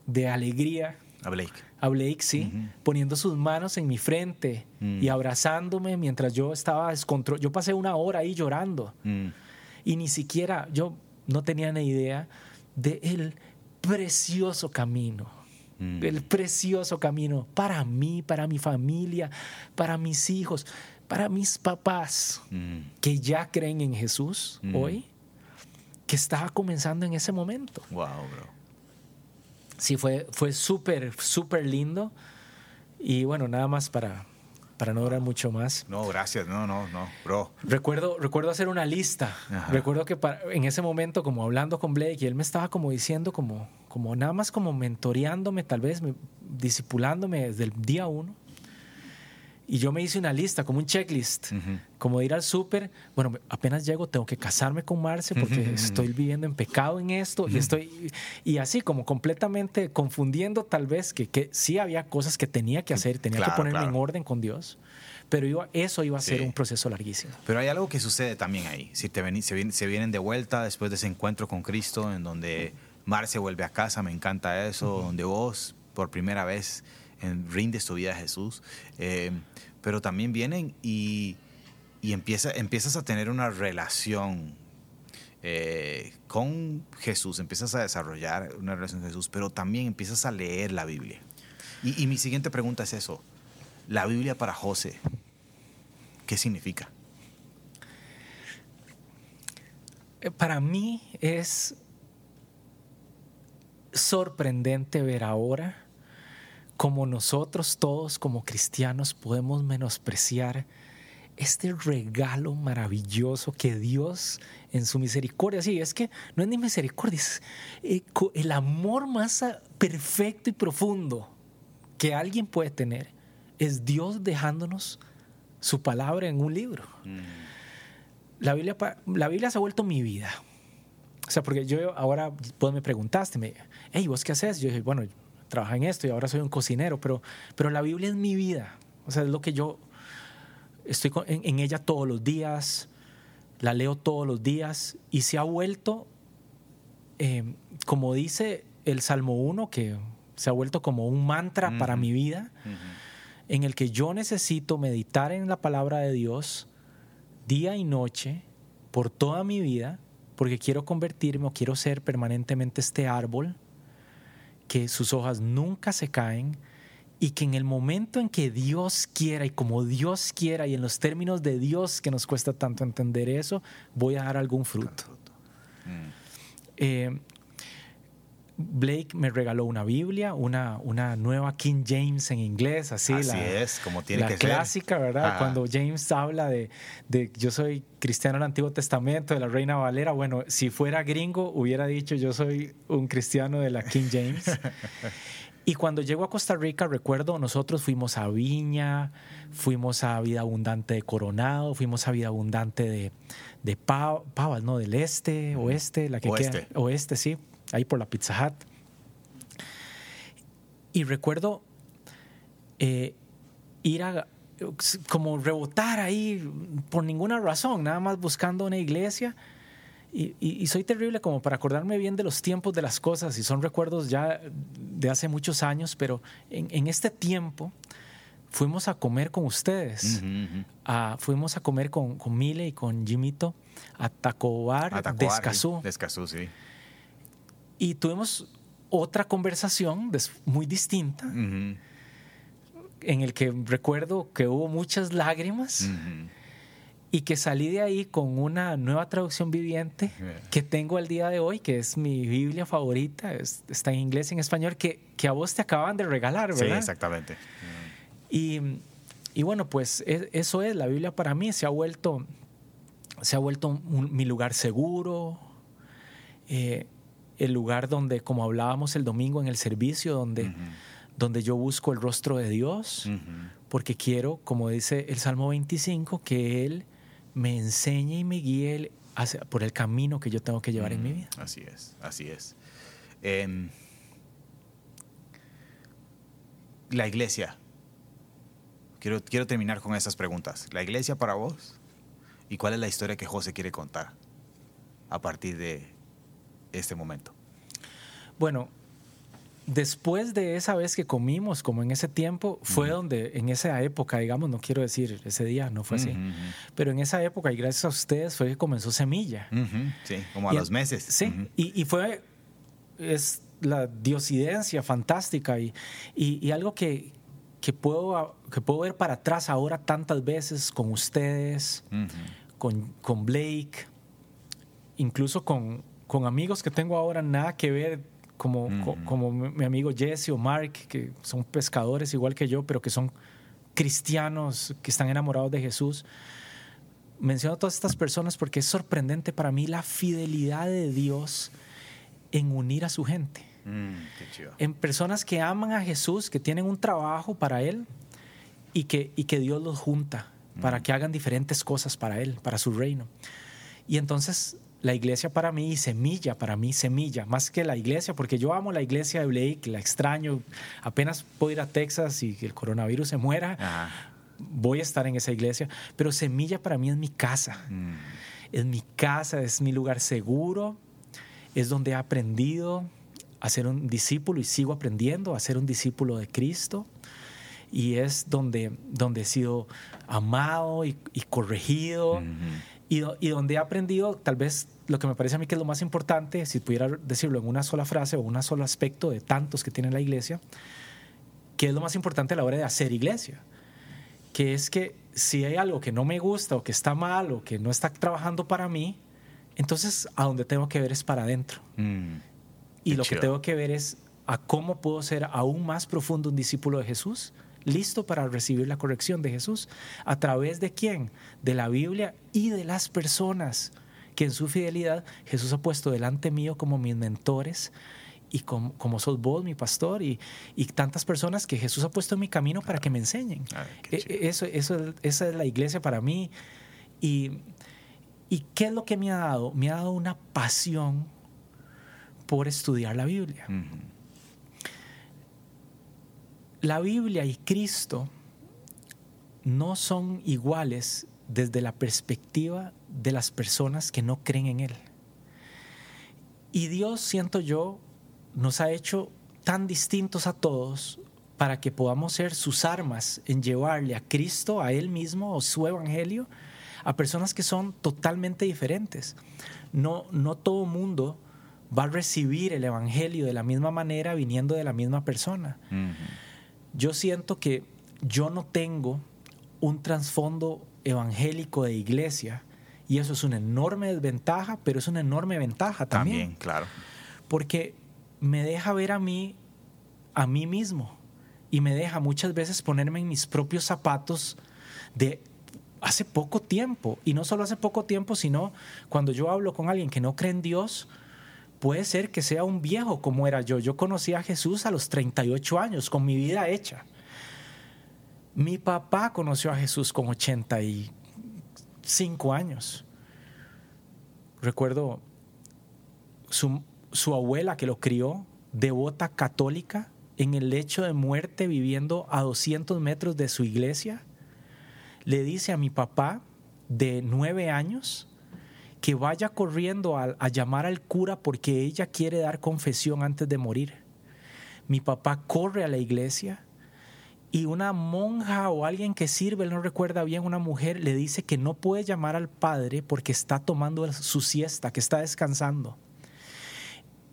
de alegría. A Blake. A Blake, sí, poniendo sus manos en mi frente y mm. abrazándome mientras yo estaba descontrolado. Yo pasé una hora ahí llorando mm. y ni siquiera yo no tenía ni idea de el precioso camino. Mm. El precioso camino para mí, para mi familia, para mis hijos, para mis papás que ya creen en Jesús hoy que estaba comenzando en ese momento. Wow, bro. Sí, fue, fue súper, súper lindo. Y bueno, nada más para, para no durar mucho más. No, gracias, no, no, no, bro. Recuerdo, recuerdo hacer una lista. Recuerdo que en ese momento, como hablando con Blake, y él me estaba como diciendo, como, como nada más como mentoreándome, tal vez, disipulándome desde el día uno. Y yo me hice una lista, como un checklist, como de ir al súper. Bueno, apenas llego, tengo que casarme con Marce porque estoy viviendo en pecado en esto. Y estoy. Y así, como completamente confundiendo, tal vez, que, que sí había cosas que tenía que hacer, tenía que ponerme en orden con Dios. Pero iba, eso iba a ser un proceso larguísimo. Pero hay algo que sucede también ahí. Si te ven, se, vienen, se vienen de vuelta después de ese encuentro con Cristo, en donde Marce vuelve a casa, me encanta eso, donde vos, por primera vez, en, rindes tu vida a Jesús. Eh, pero también vienen y, y empieza, empiezas a tener una relación eh, con Jesús, empiezas a desarrollar una relación con Jesús, pero también empiezas a leer la Biblia. Y, y mi siguiente pregunta es eso, la Biblia para José, ¿qué significa? Eh, para mí es sorprendente ver ahora como nosotros todos como cristianos podemos menospreciar este regalo maravilloso que Dios en su misericordia, sí, es que no es ni misericordia, es eh, el amor más perfecto y profundo que alguien puede tener, es Dios dejándonos su palabra en un libro. Mm. La, Biblia, la Biblia se ha vuelto mi vida. O sea, porque yo ahora, pues me preguntaste, me, hey, ¿vos qué haces? Yo dije, bueno, trabaja en esto y ahora soy un cocinero, pero, pero la Biblia es mi vida. O sea, es lo que yo estoy en, ella todos los días, la leo todos los días y se ha vuelto, em, como dice el Salmo 1, que se ha vuelto como un mantra para mi vida, en el que yo necesito meditar en la palabra de Dios día y noche por toda mi vida, porque quiero convertirme o quiero ser permanentemente este árbol, que sus hojas nunca se caen y que en el momento en que Dios quiera y como Dios quiera y en los términos de Dios que nos cuesta tanto entender eso, voy a dar algún fruto. Eh, Blake me regaló una Biblia, una, una nueva King James en inglés, así, así es, como tiene la clásica, ¿verdad? Cuando James habla de, de, yo soy cristiano del Antiguo Testamento, de la Reina Valera, bueno, si fuera gringo hubiera dicho yo soy un cristiano de la King James. y cuando llego a Costa Rica, recuerdo, nosotros fuimos a Viña, fuimos a Vida Abundante de Coronado, fuimos a Vida Abundante de, de Pavas, ¿no? Del este, oeste, la que oeste. queda. Oeste, sí ahí por la Pizza Hut. Y recuerdo eh, ir a como rebotar ahí por ninguna razón, nada más buscando una iglesia. Y, soy terrible como para acordarme bien de los tiempos de las cosas y son recuerdos ya de hace muchos años, pero en, este tiempo fuimos a comer con ustedes. fuimos a comer con, con, Mile y con Jimito a Tacobar, de Escazú. De Escazú, sí. Y tuvimos otra conversación muy distinta, en el que recuerdo que hubo muchas lágrimas. Y que salí de ahí con una nueva traducción viviente que tengo al día de hoy, que es mi Biblia favorita, está en inglés y en español, que, que a vos te acaban de regalar, ¿verdad? Sí, exactamente. Y, y, bueno, pues e, eso es, la Biblia para mí se ha vuelto, se ha vuelto mi lugar seguro. Eh, el lugar donde, como hablábamos el domingo en el servicio, donde, donde yo busco el rostro de Dios, porque quiero, como dice el Salmo 25, que Él me enseñe y me guíe por el camino que yo tengo que llevar en mi vida. Así es, así es. Em, la iglesia. Quiero, quiero terminar con esas preguntas. ¿La iglesia para vos? ¿Y cuál es la historia que José quiere contar a partir de este momento? Bueno, después de esa vez que comimos, como en ese tiempo, fue donde, en esa época, digamos, no quiero decir ese día, no fue así, pero en esa época, y gracias a ustedes, fue que comenzó Semilla. Sí, como a los meses. Sí, y, fue, es la diosidencia fantástica y, y, algo que, que, puedo, que puedo ver para atrás ahora tantas veces con ustedes, con, con Blake, incluso con, con amigos que tengo ahora nada que ver, como, como mi amigo Jesse o Mark, que son pescadores igual que yo, pero que son cristianos, que están enamorados de Jesús. Menciono a todas estas personas porque es sorprendente para mí la fidelidad de Dios en unir a su gente. Mm, en personas que aman a Jesús, que tienen un trabajo para Él y que, y que Dios los junta para mm. que hagan diferentes cosas para Él, para su reino. Y entonces la iglesia para mí, semilla para mí, semilla, más que la iglesia, porque yo amo la iglesia de Blake, la extraño, apenas puedo ir a Texas y que el coronavirus se muera, voy a estar en esa iglesia, pero semilla para mí es mi casa, mm. es mi casa, es mi lugar seguro, es donde he aprendido a ser un discípulo y sigo aprendiendo a ser un discípulo de Cristo. Y es donde, donde he sido amado y, corregido y, donde he aprendido, tal vez lo que me parece a mí que es lo más importante, si pudiera decirlo en una sola frase o un solo aspecto de tantos que tiene la iglesia, que es lo más importante a la hora de hacer iglesia, que es que si hay algo que no me gusta o que está mal o que no está trabajando para mí, entonces a donde tengo que ver es para adentro. Mm, y lo que tengo que ver es a cómo puedo ser aún más profundo un discípulo de Jesús listo para recibir la corrección de Jesús. ¿A través de quién? De la Biblia y de las personas que en su fidelidad Jesús ha puesto delante mío como mis mentores y como, como sos vos, mi pastor, y, tantas personas que Jesús ha puesto en mi camino para que me enseñen. E, e, eso, eso, esa es la iglesia para mí. Y, ¿Y qué es lo que me ha dado? Me ha dado una pasión por estudiar la Biblia la Biblia y Cristo no son iguales desde la perspectiva de las personas que no creen en Él. Y Dios, siento yo, nos ha hecho tan distintos a todos para que podamos ser sus armas en llevarle a Cristo, a Él mismo o su Evangelio, a personas que son totalmente diferentes. No, no todo mundo va a recibir el Evangelio de la misma manera viniendo de la misma persona. Yo siento que yo no tengo un trasfondo evangélico de iglesia y eso es una enorme desventaja, pero es una enorme ventaja también. También, claro. Porque me deja ver a mí, a mí mismo, y me deja muchas veces ponerme en mis propios zapatos de hace poco tiempo. Y no solo hace poco tiempo, sino cuando yo hablo con alguien que no cree en Dios, puede ser que sea un viejo como era yo. Yo conocí a Jesús a los 38 años, con mi vida hecha. Mi papá conoció a Jesús con 85 años. Recuerdo su, su abuela que lo crió, devota católica, en el lecho de muerte, viviendo a 200 metros de su iglesia, le dice a mi papá de nueve años que vaya corriendo a, a, llamar al cura porque ella quiere dar confesión antes de morir. Mi papá corre a la iglesia y una monja o alguien que sirve, él no recuerda bien, una mujer le dice que no puede llamar al padre porque está tomando su siesta, que está descansando.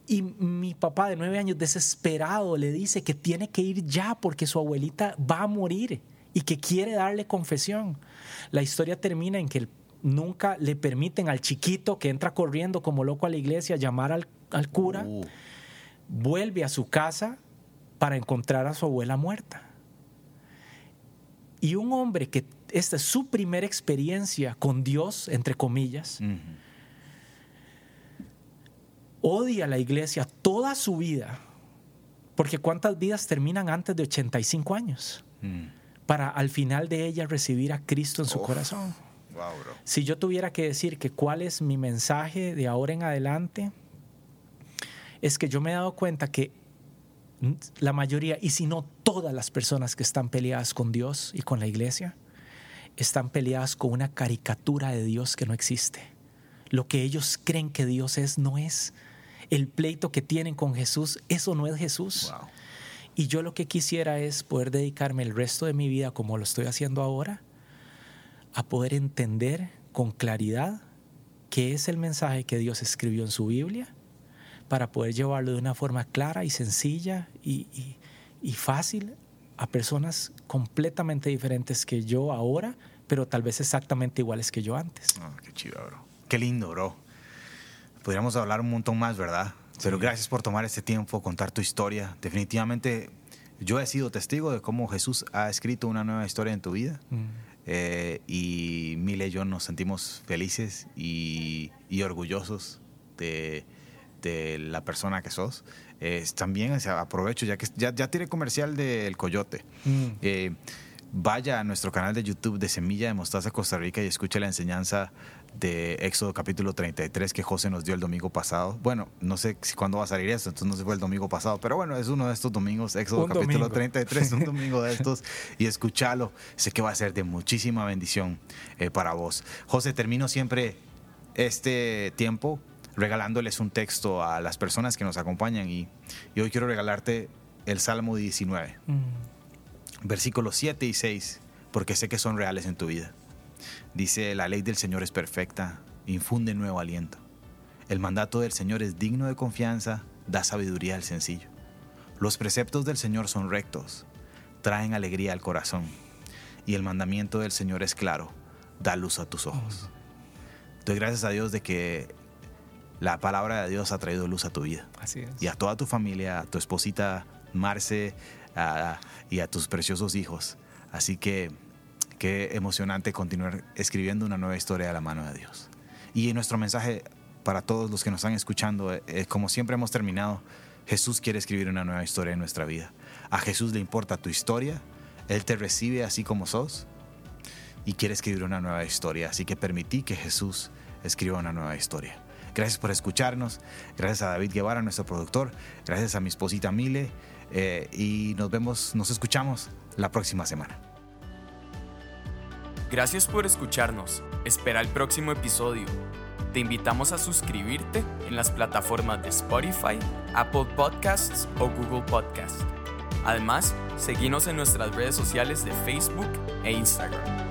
Y mi papá de nueve años, desesperado, le dice que tiene que ir ya porque su abuelita va a morir y que quiere darle confesión. La historia termina en que nunca le permiten al chiquito que entra corriendo como loco a la iglesia llamar al, al cura, uh. vuelve a su casa para encontrar a su abuela muerta. Y un hombre que esta es su primera experiencia con Dios, entre comillas, uh -huh odia la iglesia toda su vida, porque cuántas vidas terminan antes de 85 años, mm. para al final de ella recibir a Cristo en su Uf. corazón. Wow, bro. Si yo tuviera que decir que cuál es mi mensaje de ahora en adelante, es que yo me he dado cuenta que la mayoría, y si no todas las personas que están peleadas con Dios y con la iglesia, están peleadas con una caricatura de Dios que no existe. Lo que ellos creen que Dios es, no es el pleito que tienen con Jesús, eso no es Jesús. Wow. Y yo lo que quisiera es poder dedicarme el resto de mi vida, como lo estoy haciendo ahora, a poder entender con claridad qué es el mensaje que Dios escribió en su Biblia, para poder llevarlo de una forma clara y sencilla y, y, y fácil a personas completamente diferentes que yo ahora, pero tal vez exactamente iguales que yo antes. Oh, qué chido, bro. Qué lindo, bro podríamos hablar un montón más, ¿verdad? Pero sí. gracias por tomar este tiempo, contar tu historia. Definitivamente yo he sido testigo de cómo Jesús ha escrito una nueva historia en tu vida. Mm. Eh, y Mile y yo nos sentimos felices y, y orgullosos de, de, la persona que sos. Eh, también o sea, aprovecho, ya que ya, ya tiré comercial del Coyote. Mm. Eh, vaya a nuestro canal de YouTube de Semilla de Mostaza Costa Rica y escuche la enseñanza de Éxodo capítulo 33 que José nos dio el domingo pasado. Bueno, no sé si cuándo va a salir esto, entonces no se fue el domingo pasado, pero bueno, es uno de estos domingos, Éxodo un capítulo domingo. 33, un domingo de estos, y escúchalo. Sé que va a ser de muchísima bendición eh, para vos. José, termino siempre este tiempo regalándoles un texto a las personas que nos acompañan y, y hoy quiero regalarte el Salmo 19, mm. versículos 7 y 6, porque sé que son reales en tu vida. Dice, la ley del Señor es perfecta, infunde nuevo aliento. El mandato del Señor es digno de confianza, da sabiduría al sencillo. Los preceptos del Señor son rectos, traen alegría al corazón. Y el mandamiento del Señor es claro, da luz a tus ojos. Doy gracias a Dios de que la palabra de Dios ha traído luz a tu vida. Así es. Y a toda tu familia, a tu esposita Marce a, y a tus preciosos hijos. Así que qué emocionante continuar escribiendo una nueva historia de la mano de Dios. Y nuestro mensaje para todos los que nos están escuchando, eh, como siempre hemos terminado, Jesús quiere escribir una nueva historia en nuestra vida. A Jesús le importa tu historia, Él te recibe así como sos y quiere escribir una nueva historia. Así que permití que Jesús escriba una nueva historia. Gracias por escucharnos, gracias a David Guevara, nuestro productor, gracias a mi esposita Mile eh, y nos vemos, nos escuchamos la próxima semana. Gracias por escucharnos. Espera el próximo episodio. Te invitamos a suscribirte en las plataformas de Spotify, Apple Podcasts o Google Podcasts. Además, seguimos en nuestras redes sociales de Facebook e Instagram.